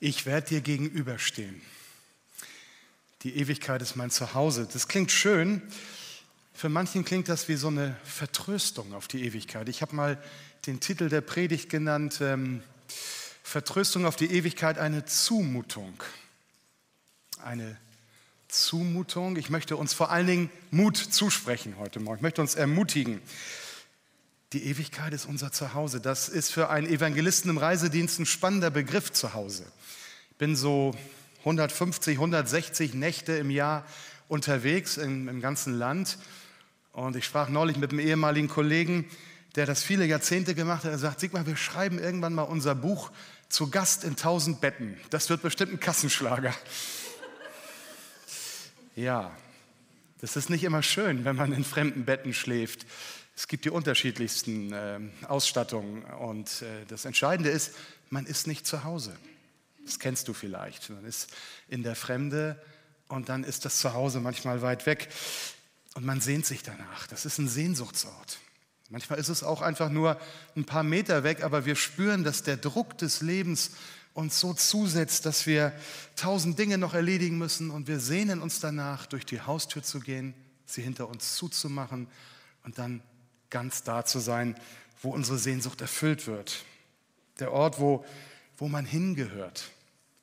Ich werde dir gegenüberstehen. Die Ewigkeit ist mein Zuhause. Das klingt schön. Für manchen klingt das wie so eine Vertröstung auf die Ewigkeit. Ich habe mal den Titel der Predigt genannt, ähm, Vertröstung auf die Ewigkeit, eine Zumutung. Eine Zumutung. Ich möchte uns vor allen Dingen Mut zusprechen heute Morgen. Ich möchte uns ermutigen. Die Ewigkeit ist unser Zuhause. Das ist für einen Evangelisten im Reisedienst ein spannender Begriff Zuhause. Ich bin so 150, 160 Nächte im Jahr unterwegs im, im ganzen Land. Und ich sprach neulich mit einem ehemaligen Kollegen, der das viele Jahrzehnte gemacht hat. Er sagt, Sigmar, wir schreiben irgendwann mal unser Buch zu Gast in tausend Betten. Das wird bestimmt ein Kassenschlager. Ja, das ist nicht immer schön, wenn man in fremden Betten schläft. Es gibt die unterschiedlichsten äh, Ausstattungen und äh, das Entscheidende ist, man ist nicht zu Hause. Das kennst du vielleicht. Man ist in der Fremde und dann ist das Zuhause manchmal weit weg und man sehnt sich danach. Das ist ein Sehnsuchtsort. Manchmal ist es auch einfach nur ein paar Meter weg, aber wir spüren, dass der Druck des Lebens uns so zusetzt, dass wir tausend Dinge noch erledigen müssen und wir sehnen uns danach, durch die Haustür zu gehen, sie hinter uns zuzumachen und dann ganz da zu sein, wo unsere Sehnsucht erfüllt wird. Der Ort, wo, wo man hingehört,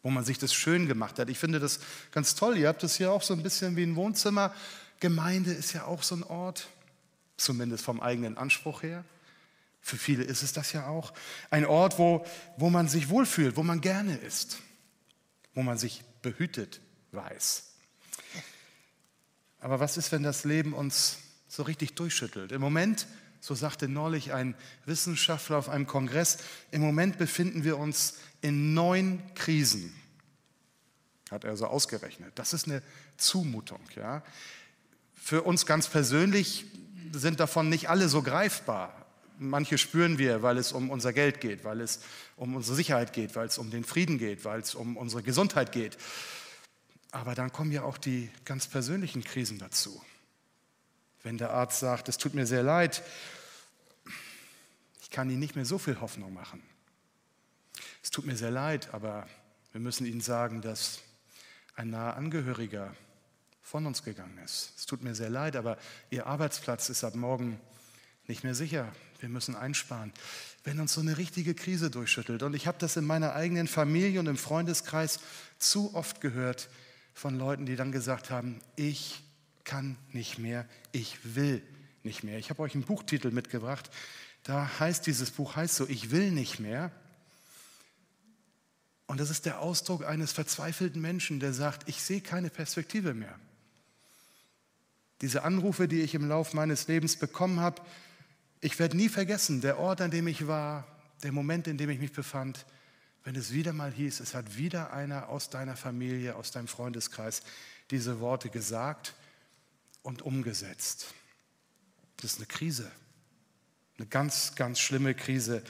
wo man sich das schön gemacht hat. Ich finde das ganz toll. Ihr habt es hier auch so ein bisschen wie ein Wohnzimmer. Gemeinde ist ja auch so ein Ort, zumindest vom eigenen Anspruch her. Für viele ist es das ja auch. Ein Ort, wo, wo man sich wohlfühlt, wo man gerne ist, wo man sich behütet weiß. Aber was ist, wenn das Leben uns so richtig durchschüttelt? Im Moment so sagte neulich ein Wissenschaftler auf einem Kongress, im Moment befinden wir uns in neun Krisen. Hat er so ausgerechnet. Das ist eine Zumutung. Ja. Für uns ganz persönlich sind davon nicht alle so greifbar. Manche spüren wir, weil es um unser Geld geht, weil es um unsere Sicherheit geht, weil es um den Frieden geht, weil es um unsere Gesundheit geht. Aber dann kommen ja auch die ganz persönlichen Krisen dazu. Wenn der Arzt sagt, es tut mir sehr leid, ich kann Ihnen nicht mehr so viel Hoffnung machen. Es tut mir sehr leid, aber wir müssen Ihnen sagen, dass ein naher Angehöriger von uns gegangen ist. Es tut mir sehr leid, aber Ihr Arbeitsplatz ist ab morgen nicht mehr sicher. Wir müssen einsparen. Wenn uns so eine richtige Krise durchschüttelt, und ich habe das in meiner eigenen Familie und im Freundeskreis zu oft gehört von Leuten, die dann gesagt haben, ich kann nicht mehr, ich will nicht mehr. Ich habe euch einen Buchtitel mitgebracht. Da heißt dieses Buch heißt so, ich will nicht mehr. Und das ist der Ausdruck eines verzweifelten Menschen, der sagt, ich sehe keine Perspektive mehr. Diese Anrufe, die ich im Laufe meines Lebens bekommen habe, ich werde nie vergessen, der Ort, an dem ich war, der Moment, in dem ich mich befand, wenn es wieder mal hieß, es hat wieder einer aus deiner Familie, aus deinem Freundeskreis diese Worte gesagt und umgesetzt. Das ist eine Krise, eine ganz, ganz schlimme Krise.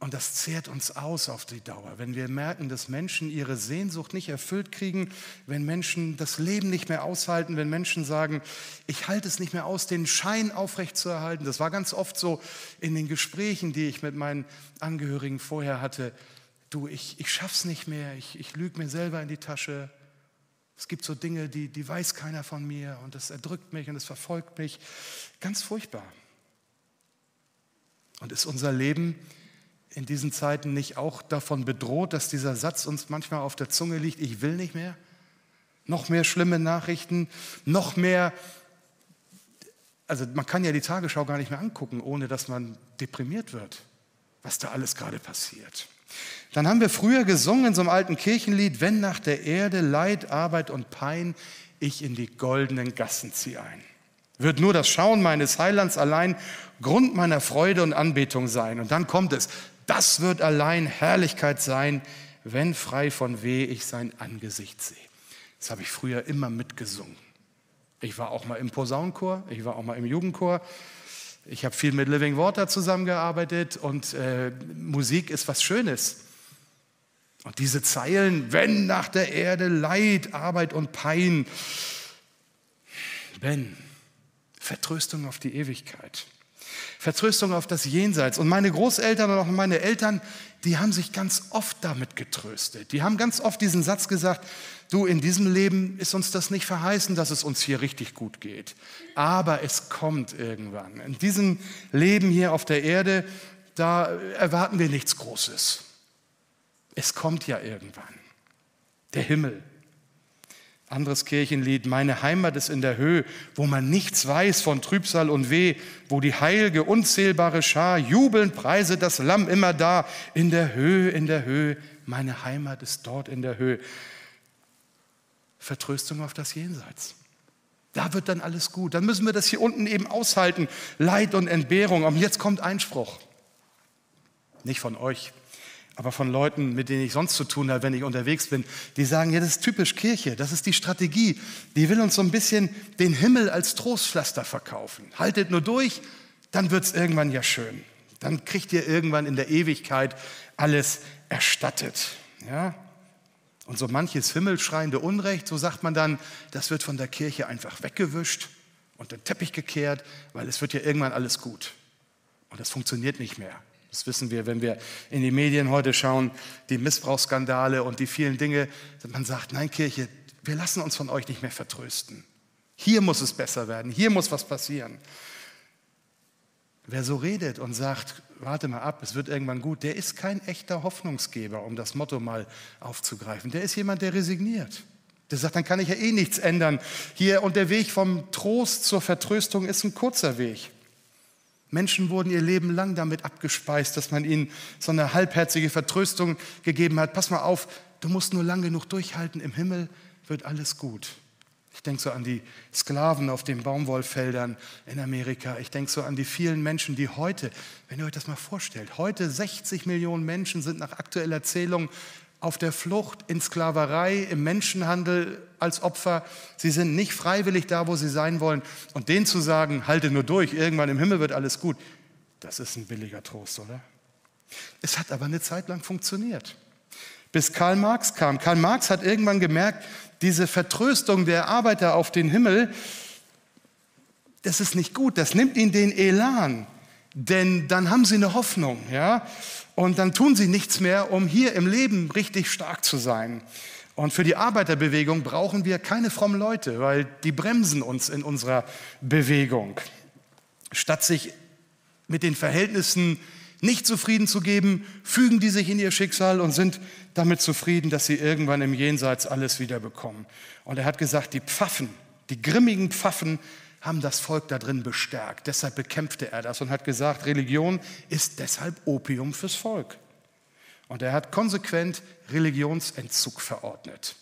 Und das zehrt uns aus auf die Dauer, wenn wir merken, dass Menschen ihre Sehnsucht nicht erfüllt kriegen, wenn Menschen das Leben nicht mehr aushalten, wenn Menschen sagen, ich halte es nicht mehr aus, den Schein aufrechtzuerhalten. Das war ganz oft so in den Gesprächen, die ich mit meinen Angehörigen vorher hatte. Du, ich, ich schaff's nicht mehr, ich, ich lüge mir selber in die Tasche, es gibt so Dinge, die, die weiß keiner von mir und das erdrückt mich und es verfolgt mich. Ganz furchtbar. Und ist unser Leben in diesen Zeiten nicht auch davon bedroht, dass dieser Satz uns manchmal auf der Zunge liegt, ich will nicht mehr? Noch mehr schlimme Nachrichten, noch mehr, also man kann ja die Tagesschau gar nicht mehr angucken, ohne dass man deprimiert wird, was da alles gerade passiert. Dann haben wir früher gesungen in so einem alten Kirchenlied, wenn nach der Erde Leid, Arbeit und Pein ich in die goldenen Gassen ziehe ein. Wird nur das Schauen meines Heilands allein Grund meiner Freude und Anbetung sein. Und dann kommt es, das wird allein Herrlichkeit sein, wenn frei von Weh ich sein Angesicht sehe. Das habe ich früher immer mitgesungen. Ich war auch mal im Posaunenchor, ich war auch mal im Jugendchor. Ich habe viel mit Living Water zusammengearbeitet und äh, Musik ist was Schönes. Und diese Zeilen, wenn nach der Erde Leid, Arbeit und Pein, wenn, Vertröstung auf die Ewigkeit. Vertröstung auf das Jenseits. Und meine Großeltern und auch meine Eltern, die haben sich ganz oft damit getröstet. Die haben ganz oft diesen Satz gesagt, du, in diesem Leben ist uns das nicht verheißen, dass es uns hier richtig gut geht. Aber es kommt irgendwann. In diesem Leben hier auf der Erde, da erwarten wir nichts Großes. Es kommt ja irgendwann. Der Himmel. Anderes Kirchenlied, meine Heimat ist in der Höhe, wo man nichts weiß von Trübsal und Weh, wo die heilige, unzählbare Schar jubelnd preiset das Lamm immer da, in der Höhe, in der Höhe, meine Heimat ist dort in der Höhe. Vertröstung auf das Jenseits. Da wird dann alles gut. Dann müssen wir das hier unten eben aushalten, Leid und Entbehrung. Und jetzt kommt Einspruch. Nicht von euch, aber von Leuten, mit denen ich sonst zu tun habe, wenn ich unterwegs bin, die sagen, ja, das ist typisch Kirche, das ist die Strategie. Die will uns so ein bisschen den Himmel als Trostpflaster verkaufen. Haltet nur durch, dann wird es irgendwann ja schön. Dann kriegt ihr irgendwann in der Ewigkeit alles erstattet. Ja? Und so manches himmelschreiende Unrecht, so sagt man dann, das wird von der Kirche einfach weggewischt und den Teppich gekehrt, weil es wird ja irgendwann alles gut. Und das funktioniert nicht mehr. Das wissen wir, wenn wir in die Medien heute schauen, die Missbrauchsskandale und die vielen Dinge. Man sagt, nein, Kirche, wir lassen uns von euch nicht mehr vertrösten. Hier muss es besser werden, hier muss was passieren. Wer so redet und sagt, warte mal ab, es wird irgendwann gut, der ist kein echter Hoffnungsgeber, um das Motto mal aufzugreifen. Der ist jemand, der resigniert. Der sagt, dann kann ich ja eh nichts ändern. Hier und der Weg vom Trost zur Vertröstung ist ein kurzer Weg. Menschen wurden ihr Leben lang damit abgespeist, dass man ihnen so eine halbherzige Vertröstung gegeben hat. Pass mal auf, du musst nur lang genug durchhalten, im Himmel wird alles gut. Ich denke so an die Sklaven auf den Baumwollfeldern in Amerika. Ich denke so an die vielen Menschen, die heute, wenn ihr euch das mal vorstellt, heute 60 Millionen Menschen sind nach aktueller Zählung auf der Flucht, in Sklaverei, im Menschenhandel als Opfer. Sie sind nicht freiwillig da, wo sie sein wollen. Und denen zu sagen, halte nur durch, irgendwann im Himmel wird alles gut, das ist ein billiger Trost, oder? Es hat aber eine Zeit lang funktioniert. Bis Karl Marx kam. Karl Marx hat irgendwann gemerkt, diese Vertröstung der Arbeiter auf den Himmel, das ist nicht gut, das nimmt ihnen den Elan. Denn dann haben sie eine Hoffnung, ja? Und dann tun sie nichts mehr, um hier im Leben richtig stark zu sein. Und für die Arbeiterbewegung brauchen wir keine frommen Leute, weil die bremsen uns in unserer Bewegung. Statt sich mit den Verhältnissen nicht zufrieden zu geben, fügen die sich in ihr Schicksal und sind damit zufrieden, dass sie irgendwann im Jenseits alles wieder bekommen. Und er hat gesagt, die Pfaffen, die grimmigen Pfaffen haben das Volk da drin bestärkt. Deshalb bekämpfte er das und hat gesagt, Religion ist deshalb Opium fürs Volk. Und er hat konsequent Religionsentzug verordnet.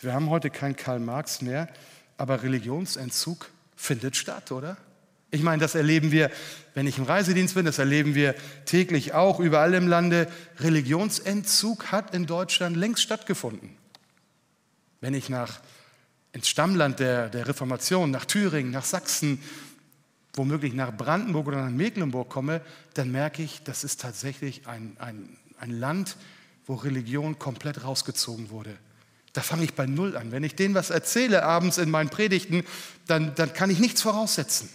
Wir haben heute keinen Karl Marx mehr, aber Religionsentzug findet statt, oder? Ich meine, das erleben wir, wenn ich im Reisedienst bin, das erleben wir täglich auch überall im Lande. Religionsentzug hat in Deutschland längst stattgefunden. Wenn ich nach ins Stammland der, der Reformation, nach Thüringen, nach Sachsen, womöglich nach Brandenburg oder nach Mecklenburg komme, dann merke ich, das ist tatsächlich ein, ein, ein Land, wo Religion komplett rausgezogen wurde. Da fange ich bei Null an. Wenn ich denen was erzähle abends in meinen Predigten, dann, dann kann ich nichts voraussetzen.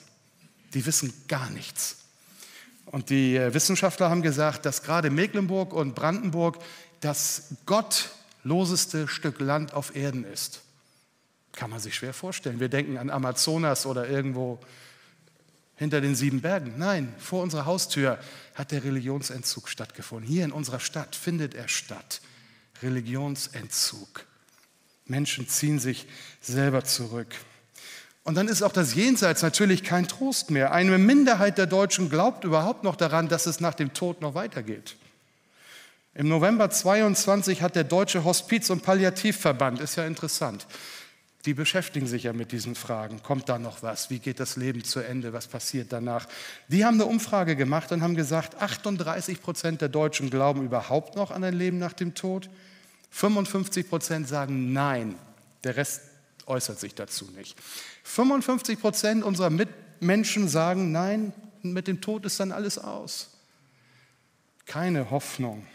Die wissen gar nichts. Und die äh, Wissenschaftler haben gesagt, dass gerade Mecklenburg und Brandenburg das gottloseste Stück Land auf Erden ist. Kann man sich schwer vorstellen. Wir denken an Amazonas oder irgendwo hinter den sieben Bergen. Nein, vor unserer Haustür hat der Religionsentzug stattgefunden. Hier in unserer Stadt findet er statt. Religionsentzug. Menschen ziehen sich selber zurück. Und dann ist auch das Jenseits natürlich kein Trost mehr. Eine Minderheit der Deutschen glaubt überhaupt noch daran, dass es nach dem Tod noch weitergeht. Im November 22 hat der Deutsche Hospiz- und Palliativverband, ist ja interessant, die beschäftigen sich ja mit diesen Fragen. Kommt da noch was? Wie geht das Leben zu Ende? Was passiert danach? Die haben eine Umfrage gemacht und haben gesagt, 38 Prozent der Deutschen glauben überhaupt noch an ein Leben nach dem Tod. 55 Prozent sagen Nein. Der Rest äußert sich dazu nicht. 55 Prozent unserer Mitmenschen sagen Nein, mit dem Tod ist dann alles aus. Keine Hoffnung,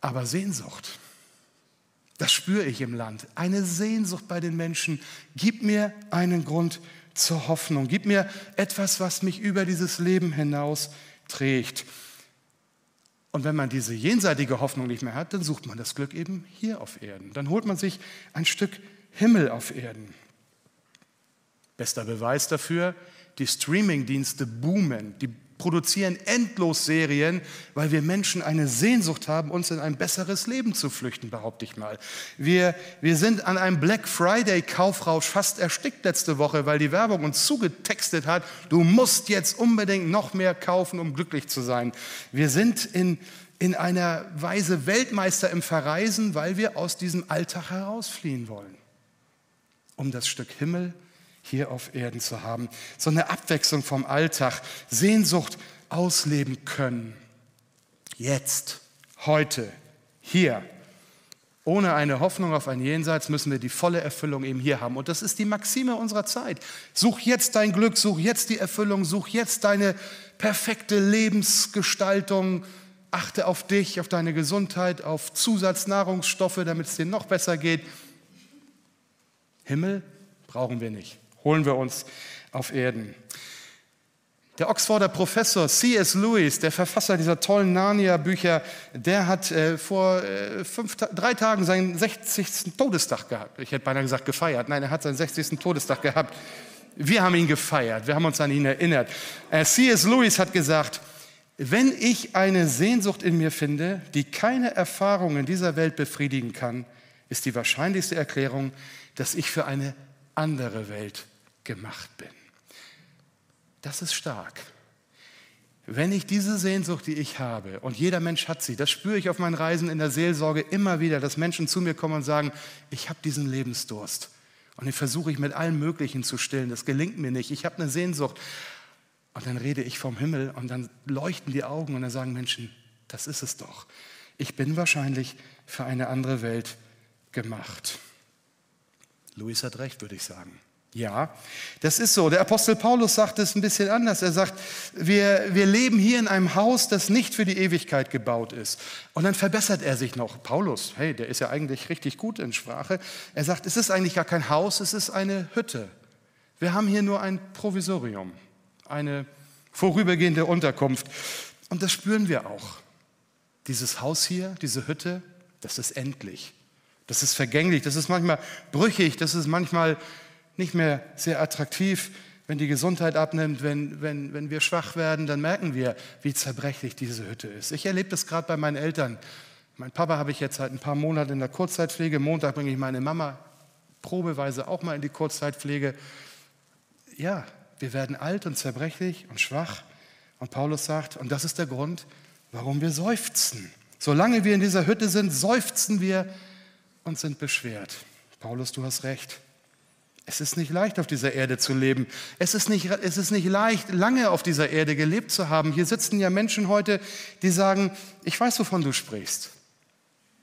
aber Sehnsucht. Das spüre ich im Land. Eine Sehnsucht bei den Menschen. Gib mir einen Grund zur Hoffnung. Gib mir etwas, was mich über dieses Leben hinaus trägt. Und wenn man diese jenseitige Hoffnung nicht mehr hat, dann sucht man das Glück eben hier auf Erden. Dann holt man sich ein Stück Himmel auf Erden. Bester Beweis dafür, die Streamingdienste boomen, die produzieren endlos Serien, weil wir Menschen eine Sehnsucht haben, uns in ein besseres Leben zu flüchten, behaupte ich mal. Wir, wir sind an einem Black Friday Kaufrausch fast erstickt letzte Woche, weil die Werbung uns zugetextet hat, du musst jetzt unbedingt noch mehr kaufen, um glücklich zu sein. Wir sind in, in einer Weise Weltmeister im Verreisen, weil wir aus diesem Alltag herausfliehen wollen, um das Stück Himmel hier auf Erden zu haben. So eine Abwechslung vom Alltag, Sehnsucht ausleben können. Jetzt, heute, hier. Ohne eine Hoffnung auf ein Jenseits müssen wir die volle Erfüllung eben hier haben. Und das ist die Maxime unserer Zeit. Such jetzt dein Glück, such jetzt die Erfüllung, such jetzt deine perfekte Lebensgestaltung. Achte auf dich, auf deine Gesundheit, auf Zusatznahrungsstoffe, damit es dir noch besser geht. Himmel brauchen wir nicht holen wir uns auf Erden. Der Oxforder Professor C.S. Lewis, der Verfasser dieser tollen Narnia-Bücher, der hat äh, vor äh, fünf, drei Tagen seinen 60. Todestag gehabt. Ich hätte beinahe gesagt gefeiert. Nein, er hat seinen 60. Todestag gehabt. Wir haben ihn gefeiert, wir haben uns an ihn erinnert. Äh, C.S. Lewis hat gesagt, wenn ich eine Sehnsucht in mir finde, die keine Erfahrung in dieser Welt befriedigen kann, ist die wahrscheinlichste Erklärung, dass ich für eine andere Welt gemacht bin. Das ist stark. Wenn ich diese Sehnsucht, die ich habe, und jeder Mensch hat sie, das spüre ich auf meinen Reisen in der Seelsorge immer wieder, dass Menschen zu mir kommen und sagen, ich habe diesen Lebensdurst. Und den versuche ich mit allem Möglichen zu stillen. Das gelingt mir nicht. Ich habe eine Sehnsucht. Und dann rede ich vom Himmel und dann leuchten die Augen und dann sagen Menschen, das ist es doch. Ich bin wahrscheinlich für eine andere Welt gemacht. Luis hat recht, würde ich sagen. Ja, das ist so. Der Apostel Paulus sagt es ein bisschen anders. Er sagt, wir, wir leben hier in einem Haus, das nicht für die Ewigkeit gebaut ist. Und dann verbessert er sich noch. Paulus, hey, der ist ja eigentlich richtig gut in Sprache. Er sagt, es ist eigentlich gar kein Haus, es ist eine Hütte. Wir haben hier nur ein Provisorium, eine vorübergehende Unterkunft. Und das spüren wir auch. Dieses Haus hier, diese Hütte, das ist endlich. Das ist vergänglich, das ist manchmal brüchig, das ist manchmal nicht mehr sehr attraktiv. Wenn die Gesundheit abnimmt, wenn, wenn, wenn wir schwach werden, dann merken wir, wie zerbrechlich diese Hütte ist. Ich erlebe das gerade bei meinen Eltern. Mein Papa habe ich jetzt seit ein paar Monaten in der Kurzzeitpflege. Montag bringe ich meine Mama probeweise auch mal in die Kurzzeitpflege. Ja, wir werden alt und zerbrechlich und schwach. Und Paulus sagt, und das ist der Grund, warum wir seufzen. Solange wir in dieser Hütte sind, seufzen wir und sind beschwert. Paulus, du hast recht. Es ist nicht leicht, auf dieser Erde zu leben. Es ist, nicht, es ist nicht leicht, lange auf dieser Erde gelebt zu haben. Hier sitzen ja Menschen heute, die sagen, ich weiß, wovon du sprichst.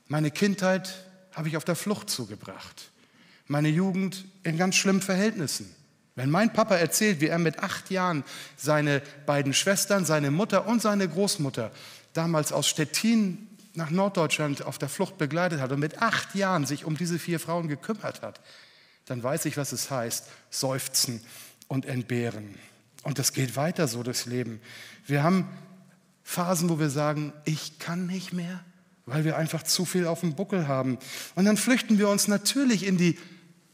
Meine Kindheit habe ich auf der Flucht zugebracht. Meine Jugend in ganz schlimmen Verhältnissen. Wenn mein Papa erzählt, wie er mit acht Jahren seine beiden Schwestern, seine Mutter und seine Großmutter damals aus Stettin nach Norddeutschland auf der Flucht begleitet hat und mit acht Jahren sich um diese vier Frauen gekümmert hat, dann weiß ich, was es heißt, seufzen und entbehren. Und das geht weiter so durchs Leben. Wir haben Phasen, wo wir sagen, ich kann nicht mehr, weil wir einfach zu viel auf dem Buckel haben. Und dann flüchten wir uns natürlich in die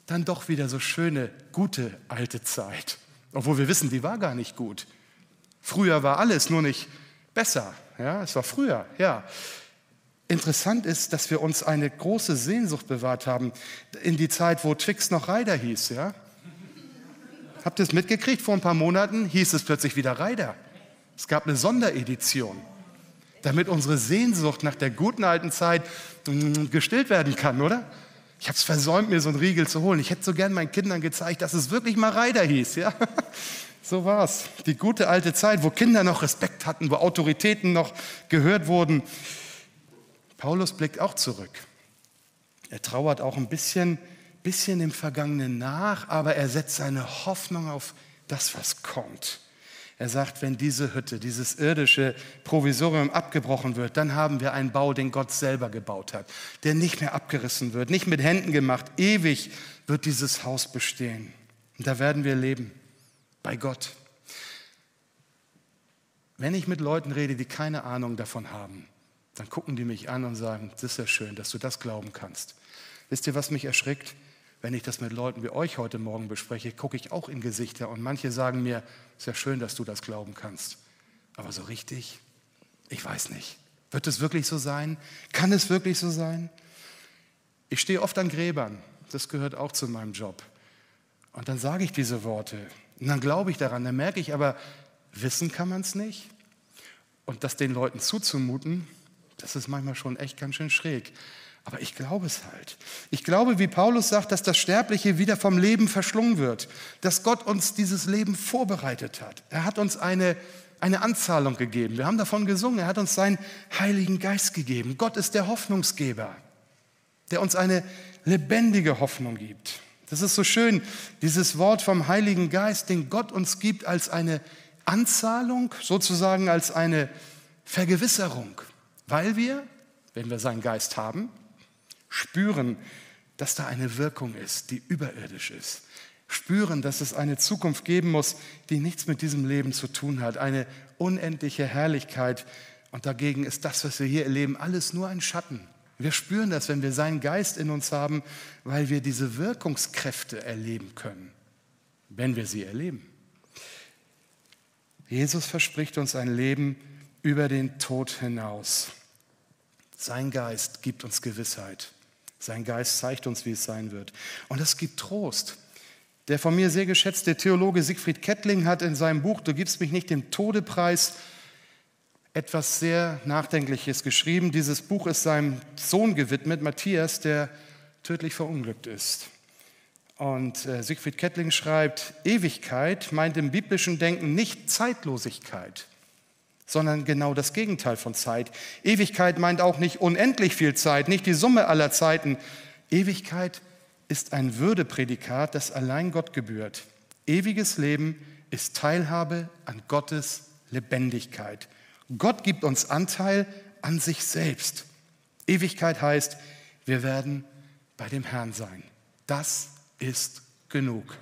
dann doch wieder so schöne, gute alte Zeit. Obwohl wir wissen, die war gar nicht gut. Früher war alles nur nicht besser. Ja, es war früher, ja. Interessant ist, dass wir uns eine große Sehnsucht bewahrt haben in die Zeit, wo Twix noch Reider hieß. Ja? Habt ihr es mitgekriegt? Vor ein paar Monaten hieß es plötzlich wieder Reider. Es gab eine Sonderedition, damit unsere Sehnsucht nach der guten alten Zeit mm, gestillt werden kann, oder? Ich habe es versäumt, mir so einen Riegel zu holen. Ich hätte so gern meinen Kindern gezeigt, dass es wirklich mal Reider hieß. Ja? So es. Die gute alte Zeit, wo Kinder noch Respekt hatten, wo Autoritäten noch gehört wurden. Paulus blickt auch zurück. Er trauert auch ein bisschen, bisschen im Vergangenen nach, aber er setzt seine Hoffnung auf das, was kommt. Er sagt, wenn diese Hütte, dieses irdische Provisorium abgebrochen wird, dann haben wir einen Bau, den Gott selber gebaut hat, der nicht mehr abgerissen wird, nicht mit Händen gemacht. Ewig wird dieses Haus bestehen. Und da werden wir leben. bei Gott. Wenn ich mit Leuten rede, die keine Ahnung davon haben, dann gucken die mich an und sagen, das ist ja schön, dass du das glauben kannst. Wisst ihr, was mich erschrickt? Wenn ich das mit Leuten wie euch heute Morgen bespreche, gucke ich auch in Gesichter und manche sagen mir, ist ja schön, dass du das glauben kannst. Aber so richtig, ich weiß nicht. Wird es wirklich so sein? Kann es wirklich so sein? Ich stehe oft an Gräbern, das gehört auch zu meinem Job. Und dann sage ich diese Worte und dann glaube ich daran, dann merke ich aber, wissen kann man es nicht. Und das den Leuten zuzumuten, das ist manchmal schon echt ganz schön schräg. Aber ich glaube es halt. Ich glaube, wie Paulus sagt, dass das Sterbliche wieder vom Leben verschlungen wird, dass Gott uns dieses Leben vorbereitet hat. Er hat uns eine, eine Anzahlung gegeben. Wir haben davon gesungen. Er hat uns seinen Heiligen Geist gegeben. Gott ist der Hoffnungsgeber, der uns eine lebendige Hoffnung gibt. Das ist so schön, dieses Wort vom Heiligen Geist, den Gott uns gibt als eine Anzahlung, sozusagen als eine Vergewisserung, weil wir, wenn wir seinen Geist haben, spüren, dass da eine Wirkung ist, die überirdisch ist. Spüren, dass es eine Zukunft geben muss, die nichts mit diesem Leben zu tun hat, eine unendliche Herrlichkeit. Und dagegen ist das, was wir hier erleben, alles nur ein Schatten. Wir spüren das, wenn wir seinen Geist in uns haben, weil wir diese Wirkungskräfte erleben können, wenn wir sie erleben. Jesus verspricht uns ein Leben über den Tod hinaus. Sein Geist gibt uns Gewissheit. Sein Geist zeigt uns, wie es sein wird. Und es gibt Trost. Der von mir sehr geschätzte Theologe Siegfried Kettling hat in seinem Buch Du gibst mich nicht dem Todepreis etwas sehr Nachdenkliches geschrieben. Dieses Buch ist seinem Sohn gewidmet, Matthias, der tödlich verunglückt ist. Und äh, Siegfried Kettling schreibt, Ewigkeit meint im biblischen Denken nicht Zeitlosigkeit, sondern genau das Gegenteil von Zeit. Ewigkeit meint auch nicht unendlich viel Zeit, nicht die Summe aller Zeiten. Ewigkeit ist ein Würdeprädikat, das allein Gott gebührt. Ewiges Leben ist Teilhabe an Gottes Lebendigkeit. Gott gibt uns Anteil an sich selbst. Ewigkeit heißt, wir werden bei dem Herrn sein. Das ist genug.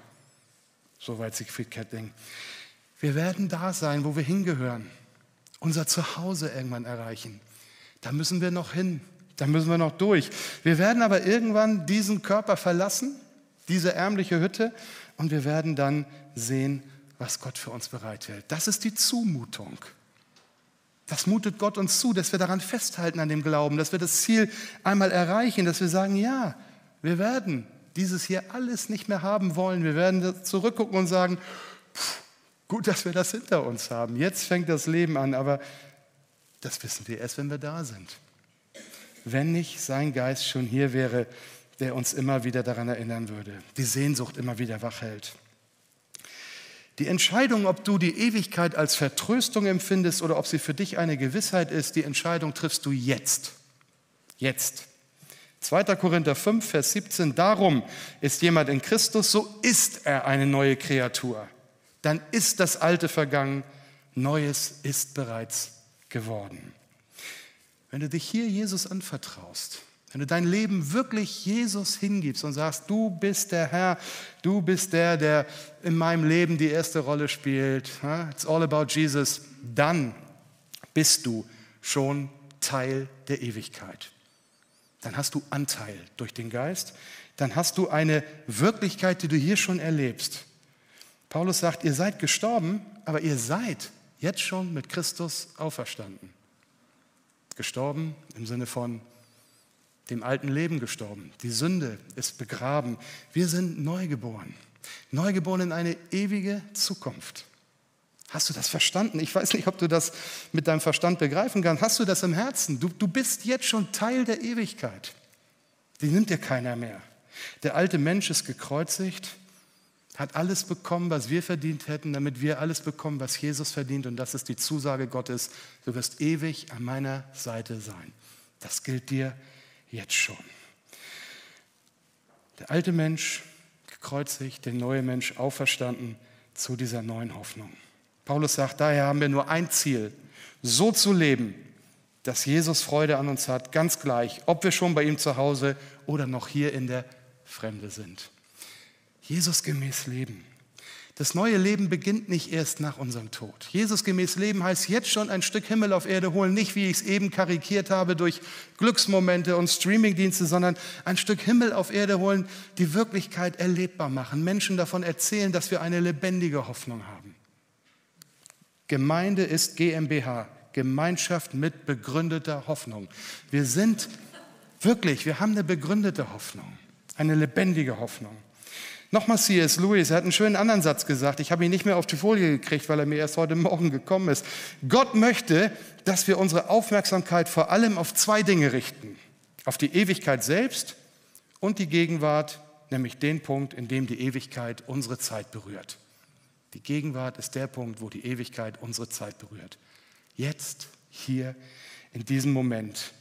Soweit Siegfried Kettling. Wir werden da sein, wo wir hingehören unser Zuhause irgendwann erreichen. Da müssen wir noch hin, da müssen wir noch durch. Wir werden aber irgendwann diesen Körper verlassen, diese ärmliche Hütte, und wir werden dann sehen, was Gott für uns bereithält. Das ist die Zumutung. Das mutet Gott uns zu, dass wir daran festhalten an dem Glauben, dass wir das Ziel einmal erreichen, dass wir sagen, ja, wir werden dieses hier alles nicht mehr haben wollen. Wir werden zurückgucken und sagen, pff, Gut, dass wir das hinter uns haben. Jetzt fängt das Leben an, aber das wissen wir erst, wenn wir da sind. Wenn nicht sein Geist schon hier wäre, der uns immer wieder daran erinnern würde, die Sehnsucht immer wieder wach hält. Die Entscheidung, ob du die Ewigkeit als Vertröstung empfindest oder ob sie für dich eine Gewissheit ist, die Entscheidung triffst du jetzt. Jetzt. 2. Korinther 5, Vers 17, darum ist jemand in Christus, so ist er eine neue Kreatur dann ist das Alte vergangen, Neues ist bereits geworden. Wenn du dich hier Jesus anvertraust, wenn du dein Leben wirklich Jesus hingibst und sagst, du bist der Herr, du bist der, der in meinem Leben die erste Rolle spielt, it's all about Jesus, dann bist du schon Teil der Ewigkeit. Dann hast du Anteil durch den Geist, dann hast du eine Wirklichkeit, die du hier schon erlebst. Paulus sagt, ihr seid gestorben, aber ihr seid jetzt schon mit Christus auferstanden. Gestorben im Sinne von dem alten Leben gestorben. Die Sünde ist begraben. Wir sind neugeboren. Neugeboren in eine ewige Zukunft. Hast du das verstanden? Ich weiß nicht, ob du das mit deinem Verstand begreifen kannst. Hast du das im Herzen? Du, du bist jetzt schon Teil der Ewigkeit. Die nimmt dir keiner mehr. Der alte Mensch ist gekreuzigt hat alles bekommen, was wir verdient hätten, damit wir alles bekommen, was Jesus verdient. Und das ist die Zusage Gottes. Du wirst ewig an meiner Seite sein. Das gilt dir jetzt schon. Der alte Mensch gekreuzigt, der neue Mensch auferstanden zu dieser neuen Hoffnung. Paulus sagt, daher haben wir nur ein Ziel, so zu leben, dass Jesus Freude an uns hat, ganz gleich, ob wir schon bei ihm zu Hause oder noch hier in der Fremde sind. Jesus gemäß leben. Das neue Leben beginnt nicht erst nach unserem Tod. Jesus gemäß Leben heißt jetzt schon ein Stück Himmel auf Erde holen, nicht wie ich es eben karikiert habe durch Glücksmomente und Streamingdienste, sondern ein Stück Himmel auf Erde holen, die Wirklichkeit erlebbar machen, Menschen davon erzählen, dass wir eine lebendige Hoffnung haben. Gemeinde ist GmbH, Gemeinschaft mit begründeter Hoffnung. Wir sind wirklich, wir haben eine begründete Hoffnung, eine lebendige Hoffnung. Nochmal C.S. Lewis, er hat einen schönen anderen Satz gesagt. Ich habe ihn nicht mehr auf die Folie gekriegt, weil er mir erst heute Morgen gekommen ist. Gott möchte, dass wir unsere Aufmerksamkeit vor allem auf zwei Dinge richten. Auf die Ewigkeit selbst und die Gegenwart, nämlich den Punkt, in dem die Ewigkeit unsere Zeit berührt. Die Gegenwart ist der Punkt, wo die Ewigkeit unsere Zeit berührt. Jetzt, hier, in diesem Moment.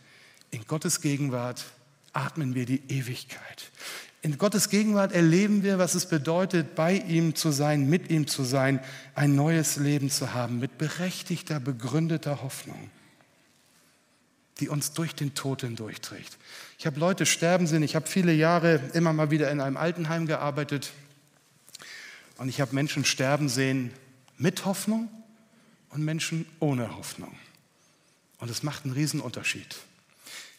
In Gottes Gegenwart atmen wir die Ewigkeit. In Gottes Gegenwart erleben wir, was es bedeutet, bei ihm zu sein, mit ihm zu sein, ein neues Leben zu haben, mit berechtigter, begründeter Hoffnung, die uns durch den Tod hindurchträgt. Ich habe Leute sterben sehen, ich habe viele Jahre immer mal wieder in einem Altenheim gearbeitet und ich habe Menschen sterben sehen mit Hoffnung und Menschen ohne Hoffnung. Und es macht einen Riesenunterschied.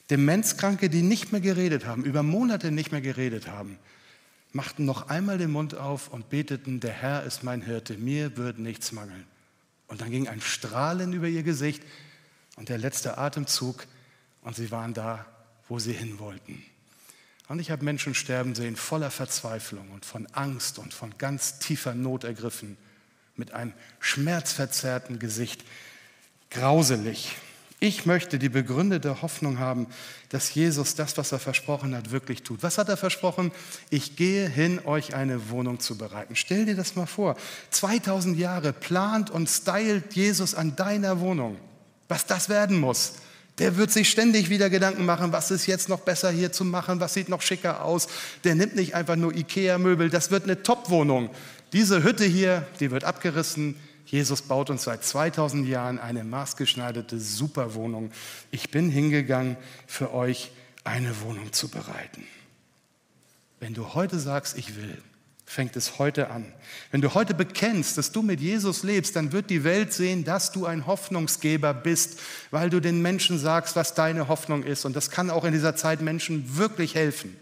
Demenzkranke, die nicht mehr geredet haben, über Monate nicht mehr geredet haben, machten noch einmal den Mund auf und beteten, der Herr ist mein Hirte, mir wird nichts mangeln. Und dann ging ein Strahlen über ihr Gesicht und der letzte Atemzug und sie waren da, wo sie hin wollten. Und ich habe Menschen sterben sehen, voller Verzweiflung und von Angst und von ganz tiefer Not ergriffen, mit einem schmerzverzerrten Gesicht, grauselig. Ich möchte die begründete Hoffnung haben, dass Jesus das, was er versprochen hat, wirklich tut. Was hat er versprochen? Ich gehe hin, euch eine Wohnung zu bereiten. Stell dir das mal vor. 2000 Jahre plant und stylt Jesus an deiner Wohnung. Was das werden muss. Der wird sich ständig wieder Gedanken machen, was ist jetzt noch besser hier zu machen, was sieht noch schicker aus. Der nimmt nicht einfach nur Ikea-Möbel, das wird eine Top-Wohnung. Diese Hütte hier, die wird abgerissen, Jesus baut uns seit 2000 Jahren eine maßgeschneiderte Superwohnung. Ich bin hingegangen, für euch eine Wohnung zu bereiten. Wenn du heute sagst, ich will, fängt es heute an. Wenn du heute bekennst, dass du mit Jesus lebst, dann wird die Welt sehen, dass du ein Hoffnungsgeber bist, weil du den Menschen sagst, was deine Hoffnung ist. Und das kann auch in dieser Zeit Menschen wirklich helfen,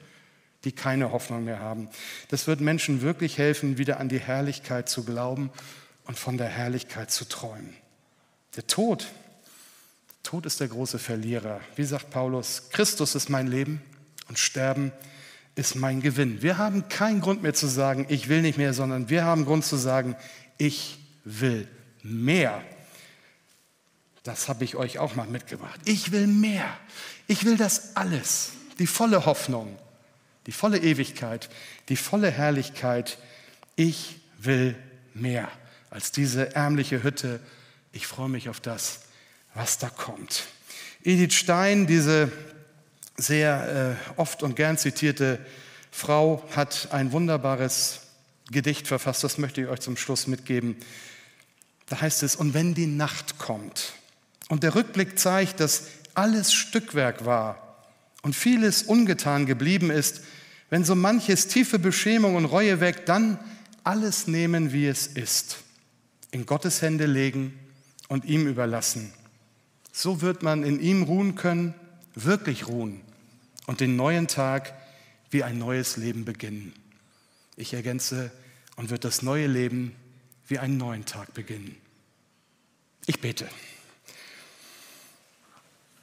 die keine Hoffnung mehr haben. Das wird Menschen wirklich helfen, wieder an die Herrlichkeit zu glauben und von der Herrlichkeit zu träumen. Der Tod, Tod ist der große Verlierer. Wie sagt Paulus, Christus ist mein Leben und Sterben ist mein Gewinn. Wir haben keinen Grund mehr zu sagen, ich will nicht mehr, sondern wir haben Grund zu sagen, ich will mehr. Das habe ich euch auch mal mitgebracht. Ich will mehr. Ich will das alles. Die volle Hoffnung, die volle Ewigkeit, die volle Herrlichkeit. Ich will mehr als diese ärmliche Hütte. Ich freue mich auf das, was da kommt. Edith Stein, diese sehr äh, oft und gern zitierte Frau, hat ein wunderbares Gedicht verfasst, das möchte ich euch zum Schluss mitgeben. Da heißt es, und wenn die Nacht kommt und der Rückblick zeigt, dass alles Stückwerk war und vieles ungetan geblieben ist, wenn so manches tiefe Beschämung und Reue weckt, dann alles nehmen, wie es ist in Gottes Hände legen und ihm überlassen. So wird man in ihm ruhen können, wirklich ruhen und den neuen Tag wie ein neues Leben beginnen. Ich ergänze, und wird das neue Leben wie einen neuen Tag beginnen. Ich bete.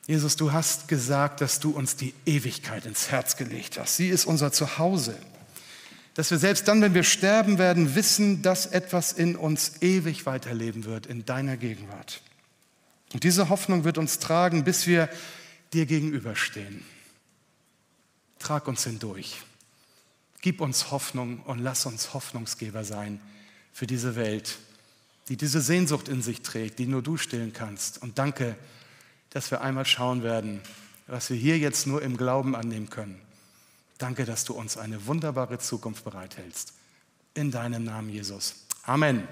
Jesus, du hast gesagt, dass du uns die Ewigkeit ins Herz gelegt hast. Sie ist unser Zuhause dass wir selbst dann, wenn wir sterben werden, wissen, dass etwas in uns ewig weiterleben wird, in deiner Gegenwart. Und diese Hoffnung wird uns tragen, bis wir dir gegenüberstehen. Trag uns hindurch. Gib uns Hoffnung und lass uns Hoffnungsgeber sein für diese Welt, die diese Sehnsucht in sich trägt, die nur du stillen kannst. Und danke, dass wir einmal schauen werden, was wir hier jetzt nur im Glauben annehmen können Danke, dass du uns eine wunderbare Zukunft bereithältst. In deinem Namen, Jesus. Amen.